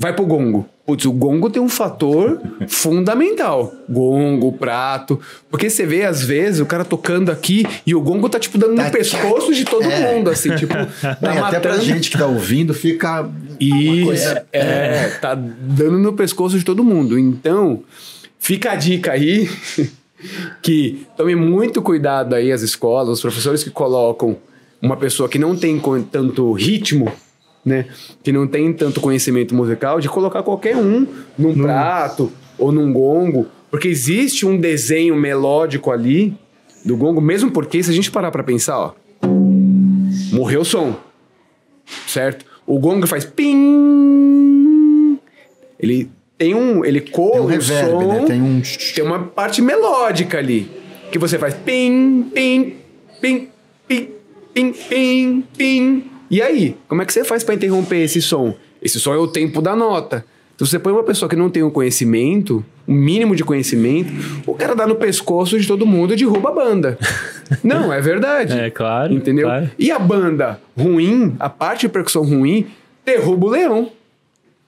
Vai pro gongo. Putz, o gongo tem um fator [laughs] fundamental. Gongo, prato. Porque você vê, às vezes, o cara tocando aqui e o gongo tá, tipo, dando Tá- no pescoço de todo [laughs] É. mundo, assim, tipo, [laughs] tá Bem, até pra gente que tá ouvindo, fica. Isso, coisa- é, tá dando no pescoço de todo mundo. Então, fica a dica aí que tome muito cuidado aí as escolas, os professores que colocam uma pessoa que não tem tanto ritmo, né, que não tem tanto conhecimento musical, de colocar qualquer um num prato ou num gongo, porque existe um desenho melódico ali do gongo, mesmo porque se a gente parar pra pensar, ó, morreu o som certo? O gong faz pim. Ele tem um, ele coa Tem um o reverb, som, né? Tem um. tem uma parte melódica ali que você faz pim, pim, pim, pim, pim, pim, pim. E aí, como é que você faz para interromper esse som? Esse som é o tempo da nota. Então você põe uma pessoa que não tem o conhecimento, um mínimo de conhecimento, o cara dá no pescoço de todo mundo e derruba a banda. [laughs] não, é verdade. É, claro. Entendeu? claro. E a banda ruim, a parte de percussão ruim, derruba o leão.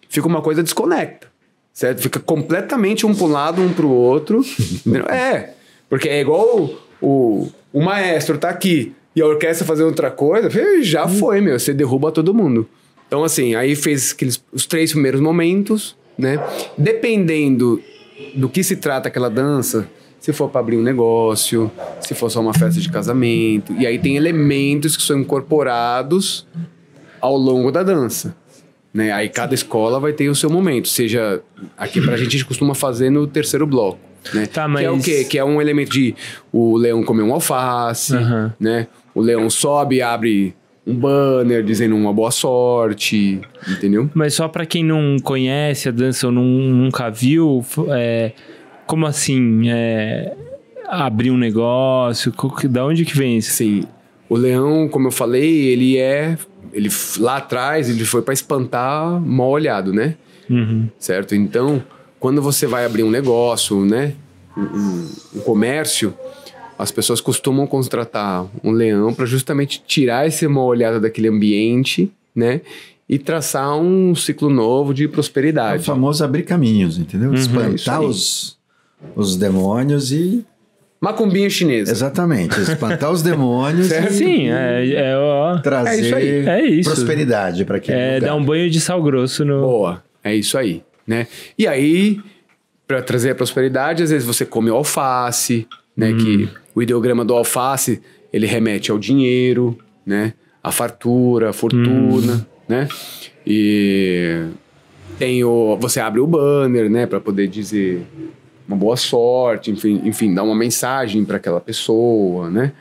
Fica uma coisa desconecta. Certo? Fica completamente um pro lado, um pro outro. [laughs] é. Porque é igual o, o, o maestro tá aqui e a orquestra fazendo outra coisa, já foi, meu. Você derruba todo mundo. Então, assim, aí fez aqueles, os três primeiros momentos, né? Dependendo do que se trata aquela dança, se for para abrir um negócio, se for só uma festa de casamento. E aí tem elementos que são incorporados ao longo da dança. Né? Aí cada escola vai ter o seu momento. Seja aqui pra gente, a gente costuma fazer no terceiro bloco. Né? Tá, Que é o mas- quê? Que é um elemento de o leão comer um alface, Aham. né? O leão sobe e abre um banner dizendo uma boa sorte, entendeu? Mas só pra quem não conhece a dança ou não- nunca viu, é, como assim? É, abrir um negócio? Da onde que vem isso? Assim, o leão, como eu falei, ele é. Ele, lá atrás, ele foi para espantar mal olhado, né? Uhum. Certo? Então, quando você vai abrir um negócio, né? Um, um- um comércio, as pessoas costumam contratar um leão para justamente tirar esse mal olhado daquele ambiente, né? E traçar um ciclo novo de É o prosperidade. famoso abrir caminhos, entendeu? Uhum. Espantar aí. os, os demônios e. Macumbinha chinesa. Exatamente, espantar os demônios Certo. [laughs] e Sim, é, é, ó, trazer É isso aí. É isso. prosperidade para aquele é lugar. dar um banho de sal grosso no. Boa, é isso aí, né? E aí, para trazer a prosperidade, às vezes você come alface, né? Que o ideograma do alface, ele remete ao dinheiro, né? A fartura, a fortuna, né? E tem o... Você abre o banner, né? Para poder dizer uma boa sorte, enfim, enfim dar uma mensagem para aquela pessoa, né?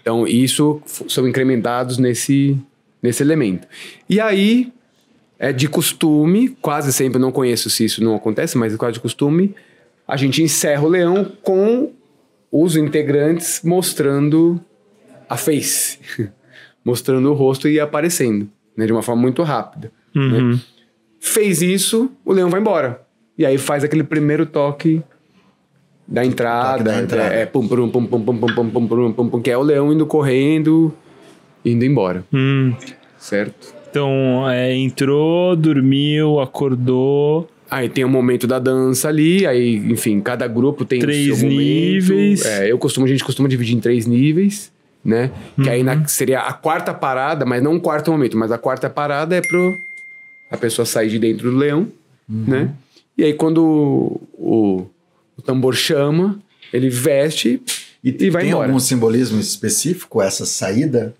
Então, isso são incrementados nesse, nesse elemento. E aí, é de costume, quase sempre, não conheço se isso não acontece, mas é quase de costume, a gente encerra o leão com os integrantes mostrando a face, mostrando o rosto e aparecendo, né, de uma forma muito rápida. Uhum. Fez isso, o leão vai embora. E aí faz aquele primeiro toque da entrada, da entrada. É, pum, pum, pum, pum, pum, pum, pum, pum, pum, pum, pum, que é o leão indo correndo, indo embora, Hum. certo? Então, é, entrou, dormiu, acordou. Aí tem o momento da dança ali, aí, enfim, cada grupo tem Três o seu momento. níveis. É, eu costumo, a gente costuma dividir em três níveis, né? Que aí Uhum. na- seria a quarta parada, mas não o quarto momento, mas a quarta parada é pro a pessoa sair de dentro do leão, Uhum. né? E aí quando o, o, o tambor chama, ele veste E, e, vai tem embora. algum simbolismo específico essa saída?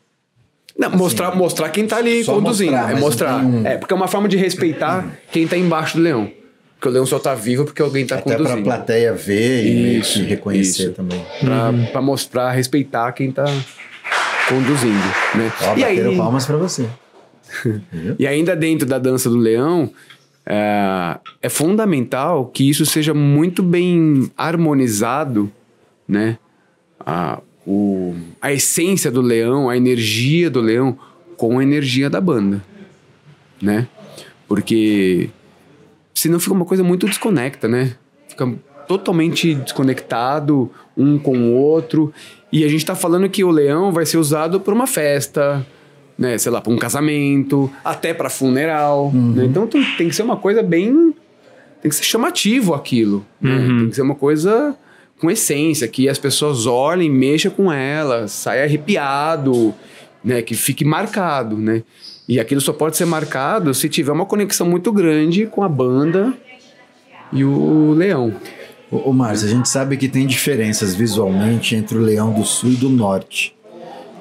Não, mostrar, mostrar quem tá ali conduzindo. mostrar, é mostrar. tem um- É, porque é uma forma de respeitar quem tá embaixo do leão. Porque o leão só tá vivo porque alguém tá Até para a conduzindo. plateia ver e Isso, reconhecer isso. também. Pra, pra mostrar, respeitar quem tá conduzindo, né? Ó, e, aí, palmas para você. [laughs] E ainda dentro da dança do leão, é, é fundamental que isso seja muito bem harmonizado, né? A, o, a essência do leão, a energia do leão com a energia da banda, né? Porque senão fica uma coisa muito desconecta, né? Fica totalmente desconectado um com o outro. E a gente tá falando que o leão vai ser usado para uma festa, né? Sei lá, para um casamento, até para funeral. né? Então tem tem que ser uma coisa bem. Tem que ser chamativo aquilo. né? Tem que ser uma coisa com essência, que as pessoas olhem, mexam com ela, saia arrepiado, né? Que fique marcado, né? E aquilo só pode ser marcado se tiver uma conexão muito grande com a banda e o leão. Ô, Márcio, a gente sabe que tem diferenças visualmente entre o leão do sul e do norte.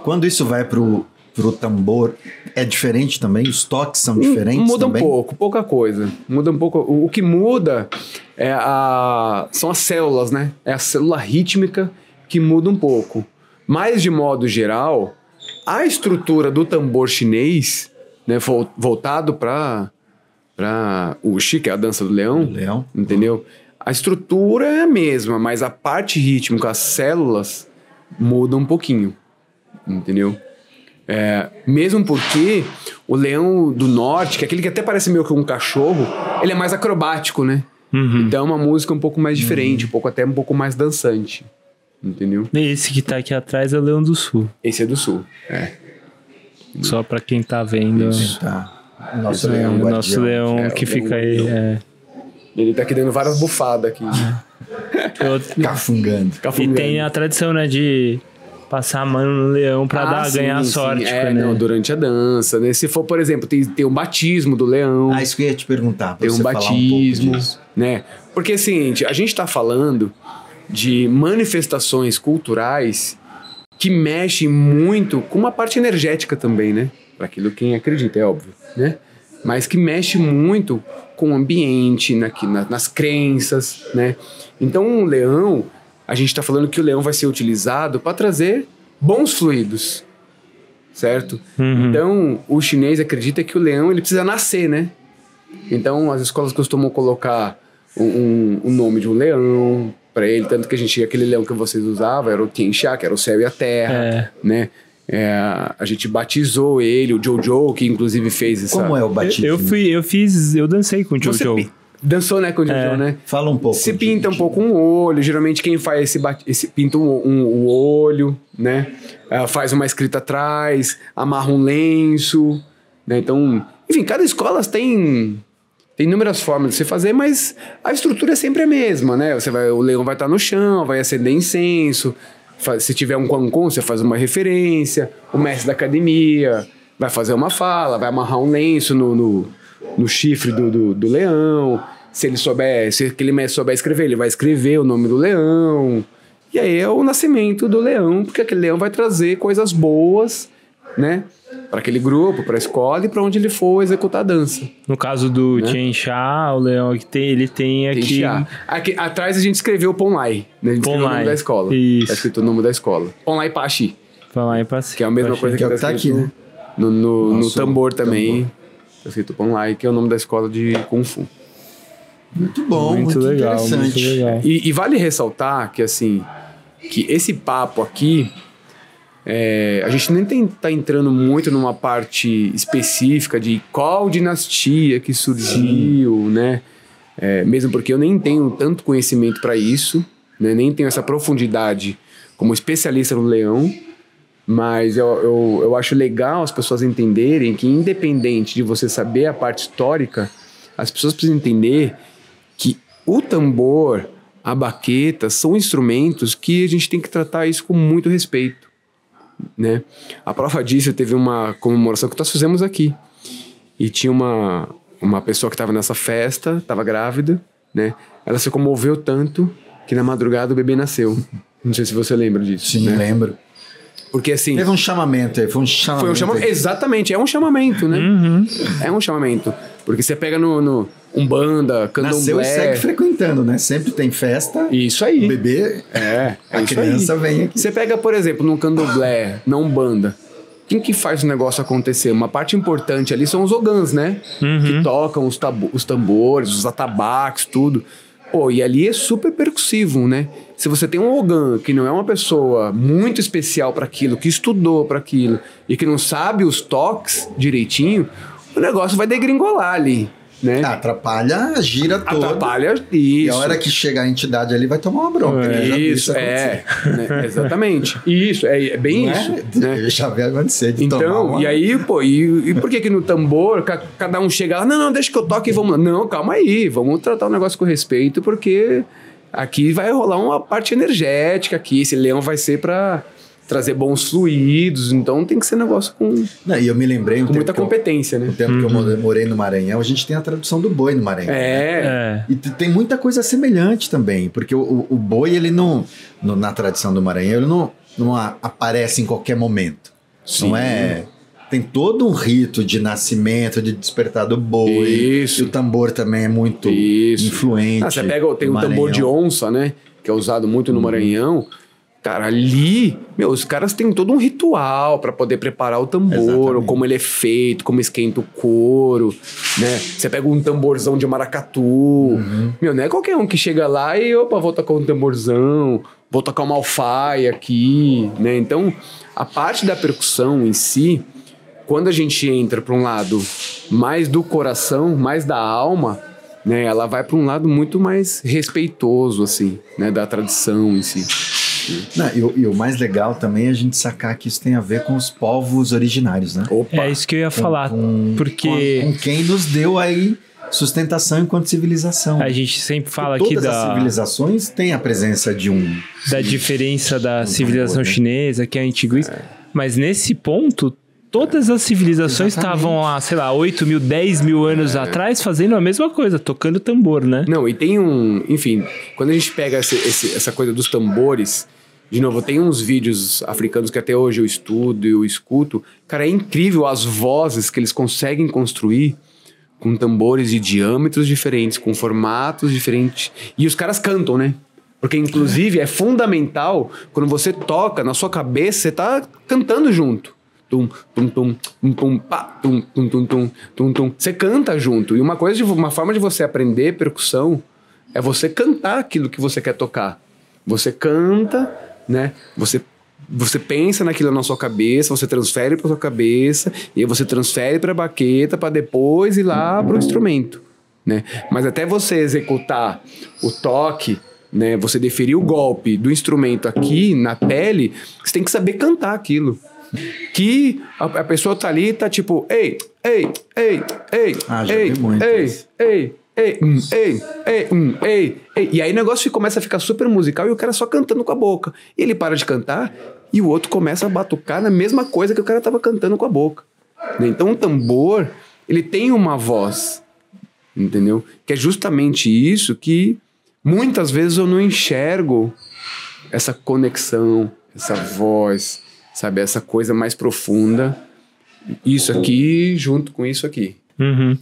Quando isso vai pro, pro tambor, é diferente também? Os toques são diferentes Muda também? um pouco, pouca coisa. Muda um pouco. O, o que muda é a, são as células, né? É a célula rítmica que muda um pouco. Mas, de modo geral, a estrutura do tambor chinês, né, vol- voltado para o Xi, que é a dança do leão, leão. entendeu? A estrutura é a mesma, mas a parte rítmica, as células, mudam um pouquinho, entendeu? É, mesmo porque o leão do norte, que é aquele que até parece meio que um cachorro, ele é mais acrobático, né? Então é uma música um pouco mais diferente, um pouco até um pouco mais dançante, entendeu? Esse que tá aqui atrás é o Leão do Sul. Esse é do sul. É. Só pra quem tá vendo. Tá. O nosso É, leão o guardião. nosso leão É, que fica aí. leão É. Ele tá aqui dando várias bufadas aqui. [laughs] Eu- Cafungando. E Cafungando. tem a tradição, né, de passar a mão no leão pra Ah, dar, sim, ganhar sim. sorte. É, né? não, durante a dança, né? Se for, por exemplo, tem, tem o batismo do leão. Ah, isso que eu ia te perguntar. pra tem um batismo, pouco disso. né? Porque é o seguinte, a gente tá falando de manifestações culturais que mexem muito com uma parte energética também, né? Para aquilo quem acredita, é óbvio, né? Mas que mexe muito com o ambiente, na, na, nas crenças, né? Então, o leão, a gente está falando que o leão vai ser utilizado para trazer bons fluidos, certo? Uhum. Então, o chinês acredita que o leão ele precisa nascer, né? Então, as escolas costumam colocar um, um nome de um leão para ele, tanto que a gente aquele leão que vocês usavam era o Tianxia, que era o céu e a terra, é. né? É, a gente batizou ele, o Jojo, que inclusive fez essa... Como é o batismo? Eu, eu, fui, eu fiz, eu dancei com o Jojo. Você dançou, né, com o Jojo, é. né? Fala um pouco. Se pinta um pouco um olho, geralmente quem faz esse, esse pinta um, um, um olho, né? Uh, faz uma escrita atrás, amarra um lenço, né? Então, enfim, cada escola tem tem inúmeras formas de se fazer, mas a estrutura é sempre a mesma, né? Você vai, o leão vai estar no chão, vai acender incenso. Faz, se tiver um quancon, você faz uma referência. O mestre da academia vai fazer uma fala, vai amarrar um lenço no, no, no chifre do, do, do, leão. Se ele souber, se aquele mestre souber escrever, ele vai escrever o nome do leão. E aí é o nascimento do leão, porque aquele leão vai trazer coisas boas, né? para aquele grupo, para a escola e para onde ele for executar a dança. No caso do né? Tien Sha, o leão que tem, ele tem aqui... aqui atrás a gente escreveu Ponlai, né? A gente Ponlai. o nome da escola. Isso. Tá escrito o nome da escola. Ponlai Pachi. Ponlai Pachi. Que é a mesma Pachi. coisa que, que tá, tá aqui, né? No, no, no tambor também. Tambor. Tá escrito Ponlai, que é o nome da escola de Kung Fu. Muito bom, muito, muito legal, interessante. Muito legal. E, e vale ressaltar que, assim, que esse papo aqui é, a gente nem está entrando muito numa parte específica de qual dinastia que surgiu, Sim. né? É, mesmo porque eu nem tenho tanto conhecimento para isso, né? nem tenho essa profundidade como especialista no leão, mas eu, eu, eu acho legal as pessoas entenderem que, independente de você saber a parte histórica, as pessoas precisam entender que o tambor, a baqueta, são instrumentos que a gente tem que tratar isso com muito respeito né? A prova disso teve uma comemoração que nós fizemos aqui. E tinha uma, uma pessoa que estava nessa festa, estava grávida, né? Ela se comoveu tanto que na madrugada o bebê nasceu. Não sei se você lembra disso. Sim, né? lembro. Porque assim. Teve um chamamento aí, foi um chamamento. Foi um chamamento. Exatamente, é um chamamento, né? Uhum. É um chamamento. Porque você pega no, no Umbanda, Candomblé... Nasceu e segue frequentando, né? Sempre tem festa. Isso aí. O bebê, é, a criança aí. vem aqui. Você pega, por exemplo, no Candomblé, na Umbanda, quem que faz o negócio acontecer? Uma parte importante ali são os ogãs, né? Uhum. Que tocam os, os tambores, os atabaques, tudo. Pô, e ali é super percussivo, né? Se você tem um Ogan que não é uma pessoa muito especial para aquilo, que estudou para aquilo e que não sabe os toques direitinho, o negócio vai degringolar ali. Né? Atrapalha a gira toda. Atrapalha isso. E a hora que chegar a entidade ali vai tomar uma bronca. É, isso, é. Né? Exatamente. Isso, é, é bem não isso. É? Né? Já vi acontecer de Então, uma... e aí, pô, e, e por que que no tambor cada um chega lá, não, não, deixa que eu toque e vamos lá. Não, calma aí, vamos tratar o negócio com respeito, porque aqui vai rolar uma parte energética aqui, esse leão vai ser para trazer bons fluidos, então tem que ser negócio com. Não, e eu me lembrei um com muita competência, eu, né? No tempo uhum. que eu morei no Maranhão, a gente tem a tradução do boi no Maranhão. É. Né? é. E tem muita coisa semelhante também, porque o, o boi, ele não. No, na tradição do Maranhão, ele não, não aparece em qualquer momento. Sim. Não é. Tem todo um rito de nascimento, de despertar do boi. Isso. E o tambor também é muito Isso. influente. Ah, você pega, tem o tambor de onça, né? Que é usado muito no uhum. Maranhão. Cara, ali, meu, os caras têm todo um ritual para poder preparar o tambor, como ele é feito, como esquenta o couro, né? Você pega um tamborzão de maracatu, uhum. meu, não é qualquer um que chega lá e, opa, vou tocar um tamborzão, vou tocar uma alfaia aqui, né? Então, a parte da percussão em si, quando a gente entra para um lado mais do coração, mais da alma, né? Ela vai para um lado muito mais respeitoso, assim, né? Da tradição em si. Não, e, o, e, o, mais legal também é a gente sacar que isso tem a ver com os povos originários, né? Opa. É isso que eu ia falar, com, porque... Com, com, quem nos deu aí sustentação enquanto civilização. A gente sempre fala aqui da... Todas as civilizações têm a presença de um... Da diferença da um civilização né? chinesa, que é a antiga, é. mas nesse ponto todas as civilizações estavam lá, sei lá, 8 mil, 10 mil anos atrás fazendo a mesma coisa, tocando tambor, né? Não, e tem um. Enfim, quando a gente pega esse, esse, essa coisa dos tambores. De novo, tem uns vídeos africanos que até hoje eu estudo e eu escuto. Cara, é incrível as vozes que eles conseguem construir com tambores de diâmetros diferentes, com formatos diferentes. E os caras cantam, né? Porque, inclusive, é fundamental quando você toca na sua cabeça, você tá cantando junto. Tum, tum, tum, tum, tum, tum, tum, tum, tum, tum, tum. Você canta junto. E uma coisa, de, uma forma de você aprender percussão é você cantar aquilo que você quer tocar. Você canta, né? Você você pensa naquilo na sua cabeça, você transfere para sua cabeça e aí você transfere para a baqueta para depois ir lá para o instrumento, né? Mas até você executar o toque, né? Você deferir o golpe do instrumento aqui na pele, você tem que saber cantar aquilo que a, a, pessoa tá ali tá tipo, ei, ei, ei, ei, ah, ei, ei, isso. ei, ei, hum, ei, ei, hum, ei, ei. E aí o negócio começa a ficar super musical e o cara só cantando com a boca. E ele para de cantar e o outro começa a batucar na mesma coisa que o cara tava cantando com a boca. Então o tambor, ele tem uma voz, entendeu? Que é justamente isso que muitas vezes eu não enxergo essa conexão, essa voz, sabe? Essa coisa mais profunda. Isso aqui junto com isso aqui. Uhum.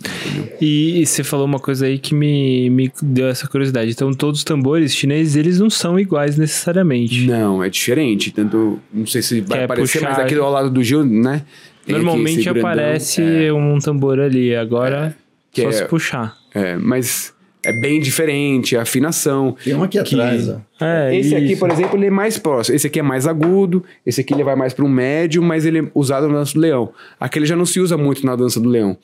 E, e você falou uma coisa aí que me, me deu essa curiosidade. Então, todos os tambores chineses, eles não são iguais necessariamente. Não, é diferente. Tanto, não sei se vai Quer aparecer, puxar- mas aqui ao lado do Gil, né? Normalmente aparece É, um tambor ali. Agora, Que só é- se puxar. é, mas é bem diferente, a afinação. Tem um aqui atrás, ó. É, Esse aqui, isso. por exemplo, ele é mais próximo. Esse aqui é mais agudo, esse aqui ele vai mais para um médio, mas ele é usado na dança do leão. Aquele já não se usa muito na dança do leão.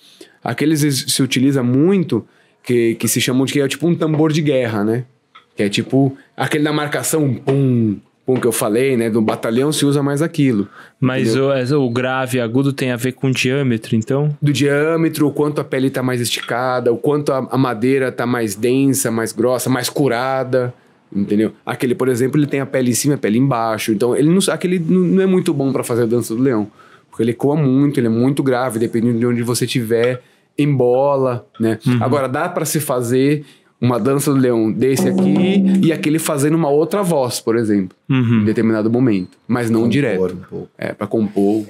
Aqueles se se utiliza muito, que, que se chamam de que é tipo um tambor de guerra, né? Que é tipo aquele da marcação, pum, pum, que eu falei, né? Do batalhão se usa mais aquilo. Mas o, é, o grave e agudo tem a ver com diâmetro, então? do diâmetro, o quanto a pele está mais esticada, o quanto a, a madeira está mais densa, mais grossa, mais curada, entendeu? Aquele, por exemplo, ele tem a pele em cima e a pele embaixo. Então, ele não, aquele não é muito bom para fazer a dança do leão, porque ele coa muito, ele é muito grave, dependendo de onde você estiver, embola, né? Agora dá para se fazer uma dança do leão desse aqui e aquele fazendo uma outra voz, por exemplo, em determinado momento, mas não direto. Compor um pouco. É, pra compor,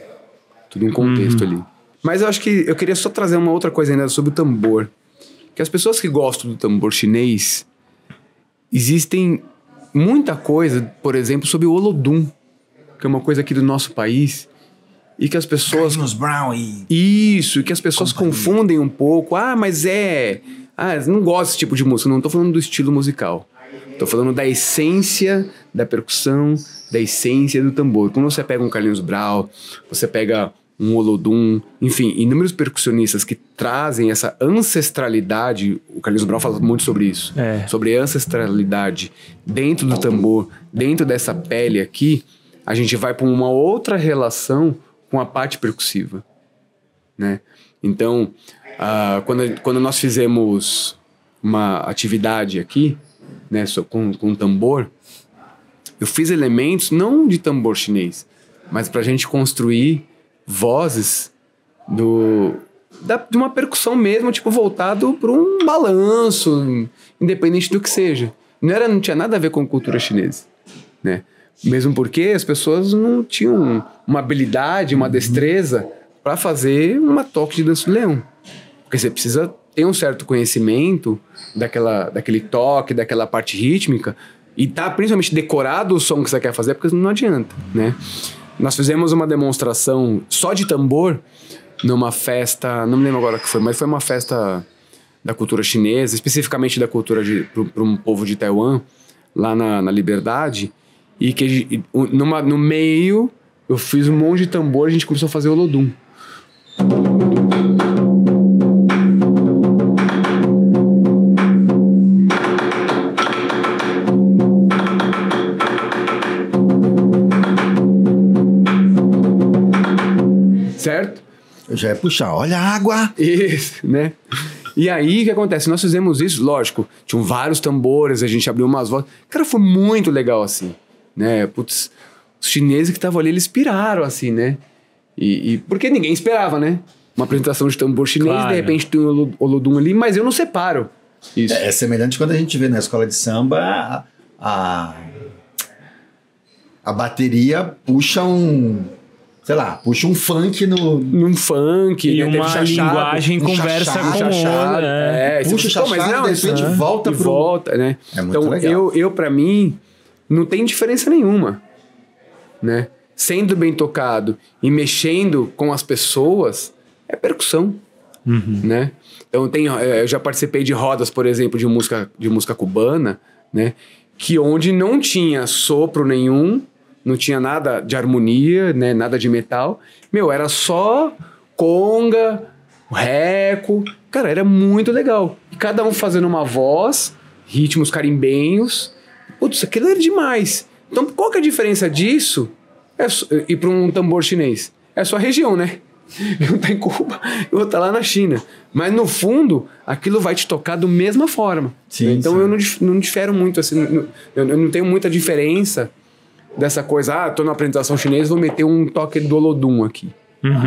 tudo um contexto ali. Mas eu acho que eu queria só trazer uma outra coisa ainda sobre o tambor. Que as pessoas que gostam do tambor chinês, existem muita coisa, por exemplo, sobre o Olodum, que é uma coisa aqui do nosso país, e que as pessoas Carlinhos Brown e... isso, e que as pessoas confundem um pouco. Ah, mas é. Ah, eu não gosto desse tipo de música. Não tô falando do estilo musical. Tô falando da essência da percussão, da essência do tambor. Quando você pega um Carlinhos Brau, você pega um Olodum, enfim, inúmeros percussionistas que trazem essa ancestralidade. O Carlinhos Brau fala muito sobre isso. É. Sobre ancestralidade dentro do tambor, dentro dessa pele aqui, a gente vai para uma outra relação com a parte percussiva né? Então, ah, quando, quando nós fizemos uma atividade aqui, né, com, com tambor, eu fiz elementos não de tambor chinês, mas para a gente construir vozes do, da, de uma percussão mesmo, tipo, voltado para um balanço, independente do que seja. Não, era, não tinha nada a ver com cultura chinesa, né? Mesmo porque as pessoas não tinham uma habilidade, uma destreza para fazer uma toque de dança do leão. Porque você precisa ter um certo conhecimento daquela, daquele toque, daquela parte rítmica e tá principalmente decorado o som que você quer fazer, porque não adianta, né? Nós fizemos uma demonstração só de tambor numa festa, não me lembro agora o que foi, mas foi uma festa da cultura chinesa, especificamente da cultura para um povo de Taiwan, lá na, na Liberdade, e que e, numa, no meio eu fiz um monte de tambor, a gente começou a fazer o Olodum. Já ia puxar. Olha a água! Isso, né? E aí, o que acontece? Nós fizemos isso, lógico, tinham vários tambores, a gente abriu umas vozes. Cara, foi muito legal, assim, né? Putz, os chineses que estavam ali, eles piraram, assim, né? E, e- porque ninguém esperava, né? Uma apresentação de tambor chinês, Claro. de repente tem o Olo- Olodum ali, mas eu não separo isso. É, é semelhante quando a gente vê na escola de samba a, a, a bateria puxa um, sei lá, puxa um funk no. Num funk, E né? Uma chachado, linguagem um conversa chachado, com chachado, outra. É. é, Puxa o Pô, mas chachado, não, de repente isso- volta e pro- volta, né? É muito então, legal. eu, eu para mim, não tem diferença nenhuma, né? Sendo bem tocado e mexendo com as pessoas, é percussão, né? Então, tem, eh, eu já participei de rodas, por exemplo, de música, de música cubana, né? Que onde não tinha sopro nenhum, não tinha nada de harmonia, né? Nada de metal. Meu, era só conga, reco. Cara, era muito legal. E cada um fazendo uma voz, ritmos carimbenhos. Putz, aquilo era demais. Então, qual que é a diferença disso é e para um tambor chinês? É só a região, né? [laughs] Um tá em Cuba e o outro tá lá na China. Mas no fundo, aquilo vai te tocar da mesma forma. Sim, então sim. eu não, não difero muito, assim, eu não tenho muita diferença dessa coisa, ah, tô numa apresentação chinesa, vou meter um toque do Olodum aqui.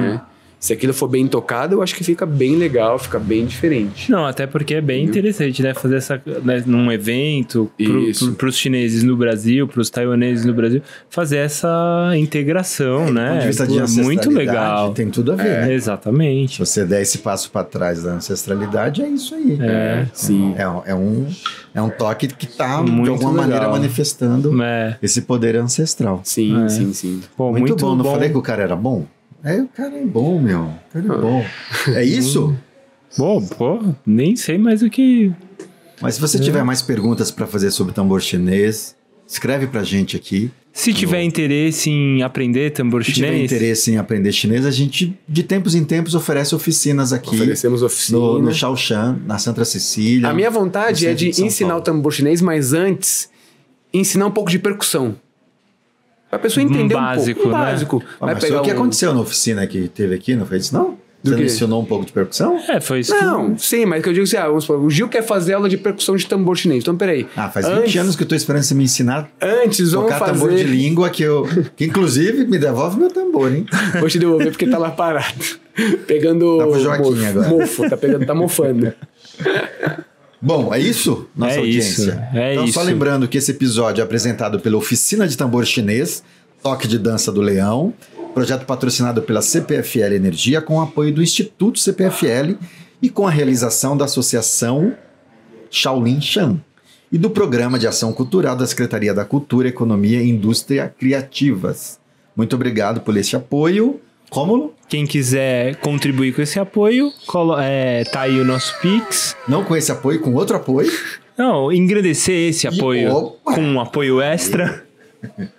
né? Se aquilo for bem tocado, eu acho que fica bem legal, fica bem diferente. Não, até porque é bem interessante, né? Fazer essa. Né, num evento, pro, pros chineses no Brasil, pros taiwaneses no Brasil, fazer essa integração, Do né? ponto de vista de Pô, muito ancestralidade, legal. Tem tudo a ver, né? Exatamente. Se você der esse passo para trás da ancestralidade, é isso aí. É, sim. É, um- é um, é um toque que está, de Muito alguma legal. maneira, manifestando É. esse poder ancestral. Sim, É. sim, sim. Pô, muito, muito, bom, não falei que o cara era bom? É, o cara é bom, meu. O cara é bom. [laughs] É isso? Pô, pô, nem sei mais o que. Mas se você tiver mais perguntas para fazer sobre tambor chinês, escreve pra gente aqui. Se tiver interesse em aprender tambor Se tiver chinês, interesse em aprender chinês, a gente, de tempos em tempos, oferece oficinas aqui Oferecemos oficina. no, no Shaoshan, na Santa Cecília. A minha vontade é centro de São ensinar Paulo. o tambor chinês, mas antes ensinar um pouco de percussão. Pra pessoa Um entender um, básico, pouco. Um né? básico. Ah, mas foi o que aconteceu na oficina que teve aqui, não foi isso não? Do Você quê? ensinou um pouco de percussão? É, foi isso. Não, sim, mas que eu digo assim, ah, vamos supor, o Gil quer fazer aula de percussão de tambor chinês. Então, peraí. Ah, faz 20 antes, anos que eu tô esperando você me ensinar Antes, a vamos tocar tambor de fazer... língua que eu... Que inclusive me devolve meu tambor, hein? Vou te devolver porque tá lá parado. Pegando... Tá pro Joaquim mofo, agora. Mofo, tá pegando, tá mofando. [laughs] Bom, é isso? Nossa É audiência. isso, é então, só isso. lembrando que esse episódio é apresentado pela Oficina de Tambor Chinês, Toque de Dança do Leão, projeto patrocinado pela CPFL Energia, com o apoio do Instituto CPFL e com a realização da Associação Shaolin Shan e do Programa de Ação Cultural da Secretaria da Cultura, Economia e Indústria Criativas. Muito obrigado por esse apoio. Rômulo, Quem quiser contribuir com esse apoio, colo- é, tá aí o nosso Pix. não com esse apoio, com outro apoio. Não, engrandecer esse apoio opa! com um apoio extra. [laughs]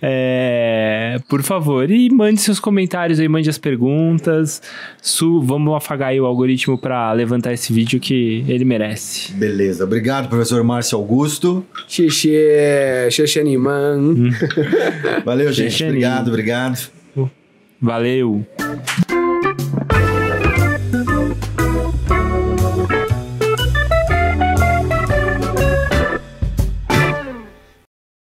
É, por favor, e mande seus comentários aí, mande as perguntas. Su, vamos afagar aí o algoritmo para levantar esse vídeo que ele merece. Beleza, obrigado, professor Márcio Augusto. Xixê, xixê animan. [laughs] Valeu, gente. Obrigado, obrigado. Valeu!